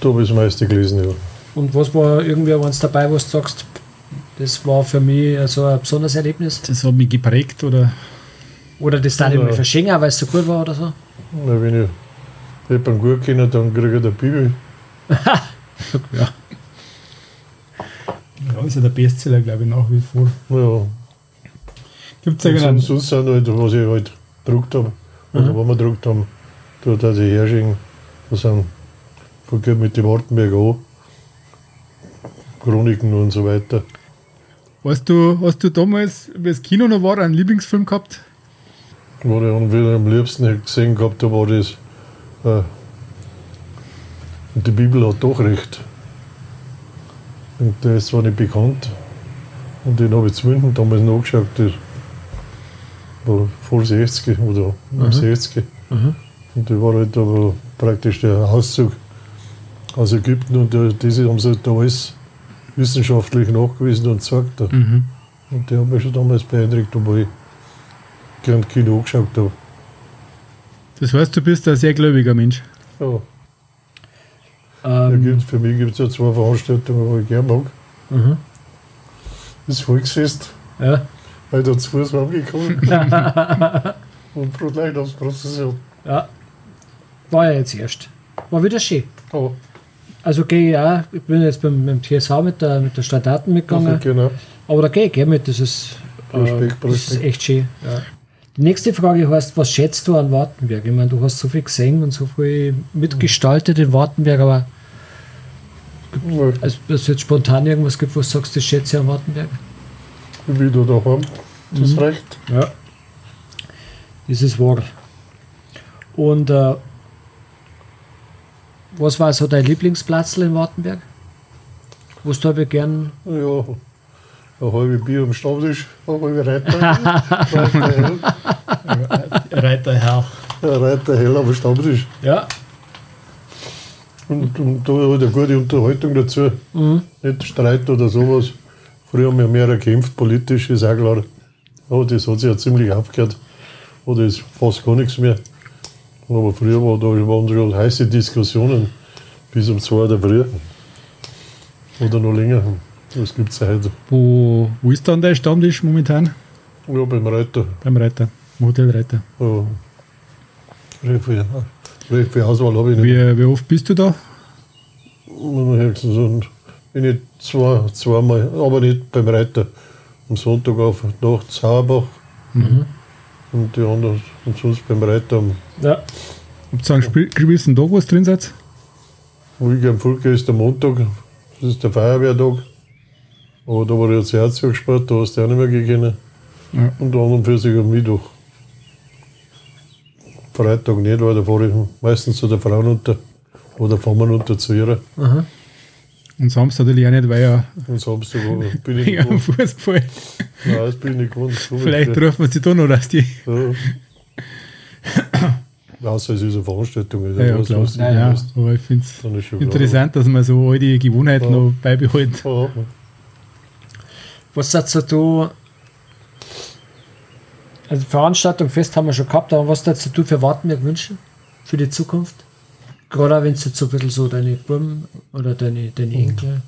da habe ich das meiste gelesen, ja. Und was war irgendwie eins dabei, was du sagst, das war für mich so ein besonderes Erlebnis? Das hat mich geprägt oder Oder das darf ich Ja. mal verschenken, weil es so gut war oder so? Na, wenn ich jemanden gut kenne, dann kriege ich eine Bibel. *laughs* Ja. ja, ist ja der Bestseller, glaube ich, nach wie vor. Ja. Gibt es Und irgendeinen? sonst, sonst sind halt, was ich halt gedruckt habe, oder was wir gedruckt haben, da dass ich herschicken, das sind verkehrt mit den Wartenberg an, Chroniken und so weiter. Weißt du, hast du damals, wie das Kino noch war, einen Lieblingsfilm gehabt? Wo ich am liebsten gesehen gehabt habe, war das. Äh, und die Bibel hat doch recht. Und der ist zwar nicht bekannt. Und den habe ich zu München damals nachgeschaut. War voll 60 oder um 60. Und die war halt aber praktisch der Auszug aus Ägypten und die, diese haben sie halt da alles wissenschaftlich nachgewiesen und gezeigt. Da. Und die haben mich schon damals beeindruckt, obwohl ich gern Kino angeschaut habe. Das heißt, du bist ein sehr gläubiger Mensch. Ja, da Ähm, gibt, für mich gibt es ja zwei Veranstaltungen, die ich gerne mag. mhm. Das Volksfest, ja. Weil da zu Fuß heimgekommen *laughs* und Brotlein aufs Prozession. ja. War ja jetzt erst. War wieder schön. Oh, Also gehe ich auch, ich bin jetzt beim, beim TSV mit der, mit der Stadt Daten mitgegangen, genau. aber da gehe ich gerne mit, das ist, äh, Respekt, das ist echt schön. Ja. Die nächste Frage heißt, was schätzt du an Wartenberg? Ich meine, du hast so viel gesehen und so viel mitgestaltet in Wartenberg, aber Ja, also, dass es jetzt spontan irgendwas gibt, was du sagst, das schätze an Wartenberg? Wieder daheim, das reicht. Ja. Das ist wahr. Und äh, was war so dein Lieblingsplatz in Wartenberg? Wo du aber gern. Ja, ein halbes Bier am Stammtisch, ein halbe Reiter. Reiter hell, *laughs* Reiterherr. ein Reiter hell am Stammtisch. Ja. Und, und da halt eine gute Unterhaltung dazu. Mhm. Nicht Streit oder sowas. Früher haben wir mehr gekämpft, politisch, ist auch klar. Aber das hat sich ja ziemlich aufgehört. Oder ist fast gar nichts mehr. Aber früher war da waren schon heiße Diskussionen bis um zwei der Früh. Oder noch länger. Das gibt es heute. Wo, wo ist dann dein Stammtisch momentan? Ja, beim Reiter. Beim Reiter. Hotel Reiter. Ja. Recht viel, Auswahl habe ich nicht. Wie, wie oft bist du da? Höchstens bin ich zwei, zweimal, aber nicht beim Reiter. Am Sonntag auf Nacht Sauerbach und die anderen und sonst beim Reiter am Ja. Habt ihr einen Spiel- gewissen Tag, was drin seid? Wilke am Volke ist der Montag, das ist der Feuerwehrtag. Aber da war jetzt Herzog gespielt, da hast du auch nicht mehr gegangen. Ja. Und an und für sich am Mittwoch. Freitag nicht, weil da fahre ich meistens zu der Frau runter. Oder fahren wir runter zu ihr. Und Samstag natürlich auch nicht, weil ja Und Samstag bin ich *laughs* nicht. Fußball. Nein, das bin ich nicht gewohnt. So Vielleicht viel. rufen wir sie da noch, dass die. Ja. Außer es ist eine Veranstaltung. Ja, ja, was klar. lustig Ja, ist. aber ich finde es interessant, dass man so alte Gewohnheiten Ja. noch beibehält. Klar. Ja. Was sagst du da? Also Veranstaltung, Fest haben wir schon gehabt, aber was sagst du für Wartenberg wünschen? Für die Zukunft? Gerade wenn es jetzt so ein bisschen so deine Buben oder deine, deine Enkel,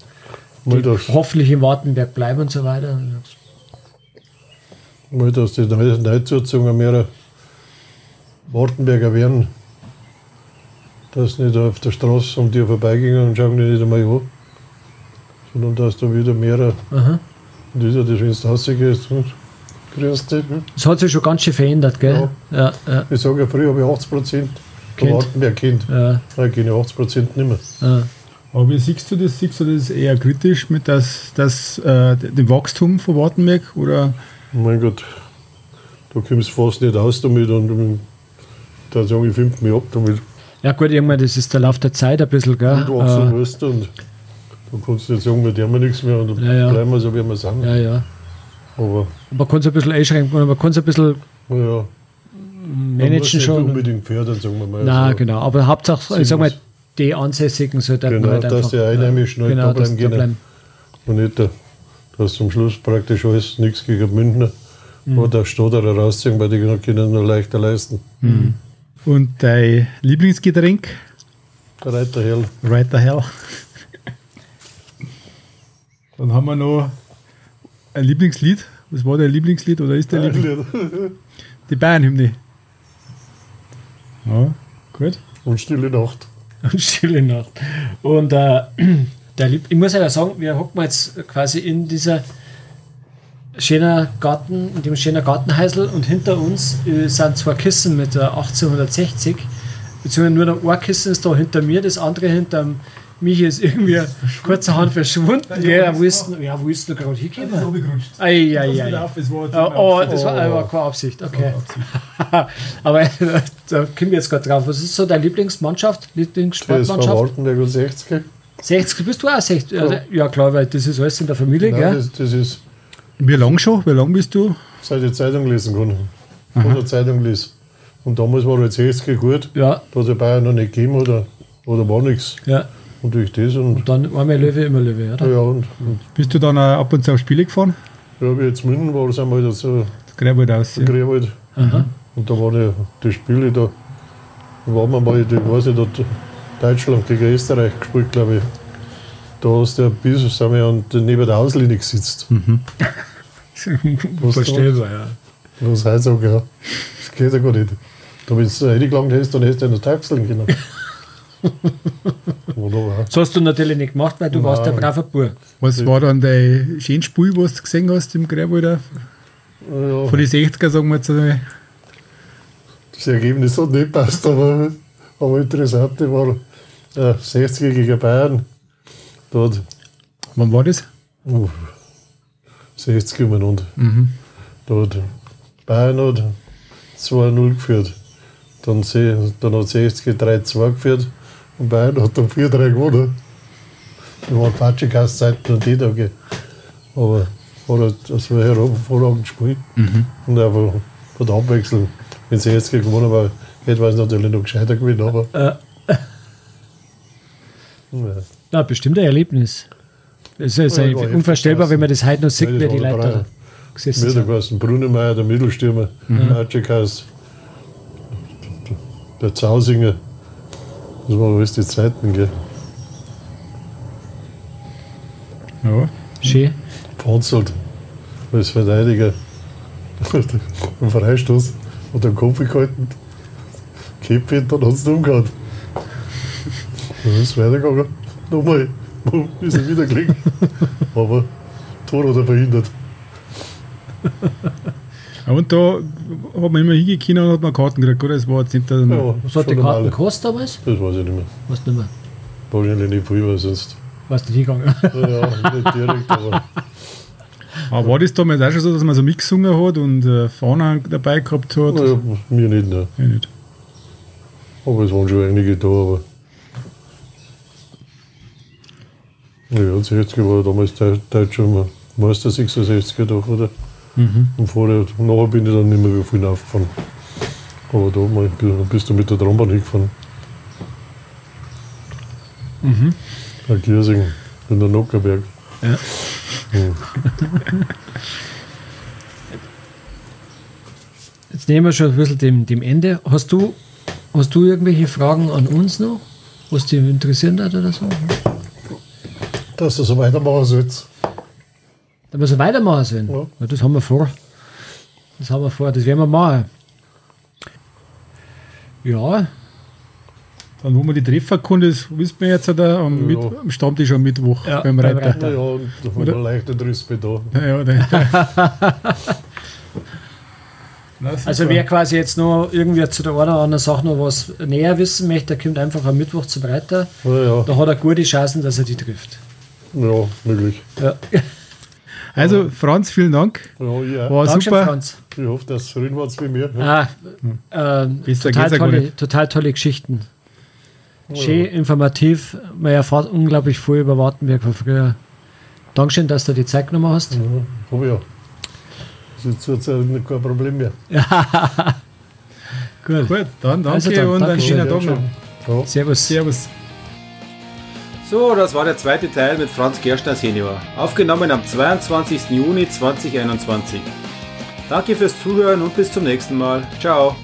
Mal, die hoffentlich in Wartenberg bleiben und so weiter. mal, dass die Neu- Neuzuzungen mehr Wartenberger werden. Dass nicht auf der Straße um die vorbeigingen und schauen die nicht einmal an. Sondern dass da wieder mehr. Aha. Und ja das, wenn du rausgehst. Und grüß dich. hm? Das hat sich schon ganz schön verändert, gell? Ja, ja, Ich sage ja, früher habe ich 80 Prozent Kind. Wartenberg Kind. ja. Nein, keine 80 Prozent nicht mehr. ja. Aber wie siehst du das? Siehst du das eher kritisch mit das, das, äh, dem Wachstum von Wartenberg? Oder Mein Gott, da kommst du fast nicht aus damit. Und und da sage ich, fünf mich ab damit. Ja gut, irgendwann, das ist der Lauf der Zeit ein bisschen, gell? Und wachsen Äh, musst und da kannst du nicht sagen, wir nichts mehr und Ja, ja. bleiben wir so, wie wir sind. ja, ja. Aber Man kann es ein bisschen einschränken, man kann es ein bisschen ja, managen nicht schon. unbedingt fördern, sagen wir mal. Na, Also, genau. Aber Hauptsache, ich sag mal, Sinnlos. die Ansässigen sollten Genau, halt dass einfach, die Einheimischen halt genau, da dass bleiben die da können. Und nicht, äh, dass zum Schluss praktisch alles nichts gegen Münchner Mhm. oder Stadterer rausziehen, weil die können nur leichter leisten. und dein Lieblingsgetränk? Der Reiter Hell. The hell. Dann haben wir noch ein Lieblingslied. Was war dein Lieblingslied oder ist dein Lieblingslied? Die Bayern-Hymne. Ja, gut. Und Stille Nacht. und Stille Nacht. Und äh, der Lieb ich muss ja sagen, wir hocken jetzt quasi in dieser schöner Garten, in dem schönen Gartenhäusl und hinter uns äh, sind zwei Kissen mit äh, 1860, beziehungsweise nur der Ohrkissen ist da hinter mir, das andere hinter dem Michi ist irgendwie kurzerhand verschwunden. Ja, wo ist, denn- ja, wo ist denn gerade hingekommen? gerutscht. Ei, ei, ei. Es war Oh, oh, das war aber keine Absicht, okay. *laughs* aber da kommen wir jetzt gerade drauf. Was ist so deine Lieblingsmannschaft, Lieblingssportmannschaft? Wartenberg und 60. 60, bist du auch 60? Ja. ja, klar, weil das ist alles in der Familie, Nein, gell? das, das ist, Wie lang schon? Wie lang bist du? seit ich Zeitung lesen kann. von der Zeitung liest. Und damals war halt 60 gut, Ja, da hat es ja Bayern noch nicht gegeben oder, oder war nichts. ja. Und durch das und, Dann einmal Löwe, immer Löwe, oder? ja, und, und Bist du dann auch ab und zu auf Spiele gefahren? ja, wie jetzt München war, sind wir halt so Das Gräbwald aus. Ja. Grewald. Aha. Und da waren ja die Spiele da. Da waren wir mal, ich weiß nicht, da Deutschland gegen Österreich gespielt, glaube ich. Da hast du ja bis, sind wir an, neben der Auslinie gesitzt. *laughs* Was Verstellbar, ja. Was heißt auch, ja. Das geht ja gar nicht. Da, wenn du reingelangt hast, dann hättest du ja noch taxeln können. *laughs* Wunderbar. Das hast du natürlich nicht gemacht, weil du warst der Nein. brave Bub. Was war dann dein schönes Spiel, was du gesehen hast im Gräbwald? Ja, Von den 60er, sagen wir jetzt einmal. das Ergebnis hat nicht passt, aber, aber interessant war äh, 60 gegen Bayern. Hat Wann war das? uh, 60 umeinander. Mhm. Hat Bayern hat 2-0 geführt. Dann, dann hat 60 3-2 geführt und Bayern hat dann 4-3 gewonnen. Da waren Patschikass-Zeiten und die Tage. Aber hat halt, das war hervorragend Spiel. Und einfach hat abwechseln. Wenn 60 gewonnen war, hätte es natürlich noch gescheiter gewinnen. Aber Äh, *laughs* ja. na, bestimmt ein Erlebnis. Es ist Ja, heftig unvorstellbar, wenn man das heute noch sieht, Ja, wie das die Leute der da gesessen Mir, sind. der der Mittelstürmer, mhm. Der Zausinger. Das waren alles die Zeiten, gell. Ja. Schön. Panzelt als Verteidiger. Im Freistoß hat er den Kopf gehalten. Kippt, dann hat es umgehauen. Dann ist es weitergegangen. Nochmal, *laughs* ist er wieder gelegen. Aber Tor hat er verhindert. Ja, Und da hat man immer hingekommen und hat man Karten gekriegt, oder? Das war jetzt nicht der, Ja, Was hat die Karten gekostet damals? Das weiß ich nicht mehr. Weißt du nicht mehr. Wahrscheinlich nicht viel, weil sonst. Weißt du nicht gegangen? Ja, ja, nicht direkt, aber. Aber war das damals auch schon so, dass man so mitgesungen hat und äh, Fahnen dabei gehabt hat? Ja, mir nicht, ne. Ja, nicht. Aber es waren schon einige da, aber. Ja, 60 war damals Deu- deutscher Meister 66er doch, oder? Und vorher, nachher bin ich dann nicht mehr viel aufgefahren. Aber da mal, bist du mit der Trambahn hingefahren. Mhm. Nach Giersing, in der Nockerberg. Ja. Hm. Jetzt nehmen wir schon ein bisschen dem, dem Ende. Hast du, hast du irgendwelche Fragen an uns noch, was dich interessieren hat oder so? Dass du so weitermachen sollst. Da müssen wir weitermachen sollen. Ja. Ja, das haben wir vor. Das haben wir vor, das werden wir machen. Ja, Dann, wo man die treffen kann, das wissen wir jetzt da am, Mit am Stammtisch am Mittwoch Ja, beim beim Reiter. Reiter. Ja, und da war Oder? der leichte Rüstbe da. Ja, ja, *laughs* also wer quasi jetzt noch irgendwie zu der einen oder anderen Sache noch was näher wissen möchte, der kommt einfach am Mittwoch zum Reiter. Ja, ja, Da hat er gute Chancen, dass er die trifft. ja möglich. Ja. Also Franz, vielen Dank. Ja, ja. War Dankeschön, super. Franz. Ich hoffe, dass drin war wie mir. Ah, Besser total, tolle, total tolle Geschichten. Schön, informativ. Man erfährt unglaublich viel über Wartenberg von früher. Dankeschön, dass du die Zeit genommen hast. Ja, hab ich ja. Das ist jetzt äh, kein Problem mehr. *laughs* Gut. Gut, dann danke Also dann, und einen Dankeschön. schönen Tag noch. Ja. Servus. Servus. So, das war der zweite Teil mit Franz Gerstner Senior, aufgenommen am 22. Juni 2021. Danke fürs Zuhören und bis zum nächsten Mal. Ciao.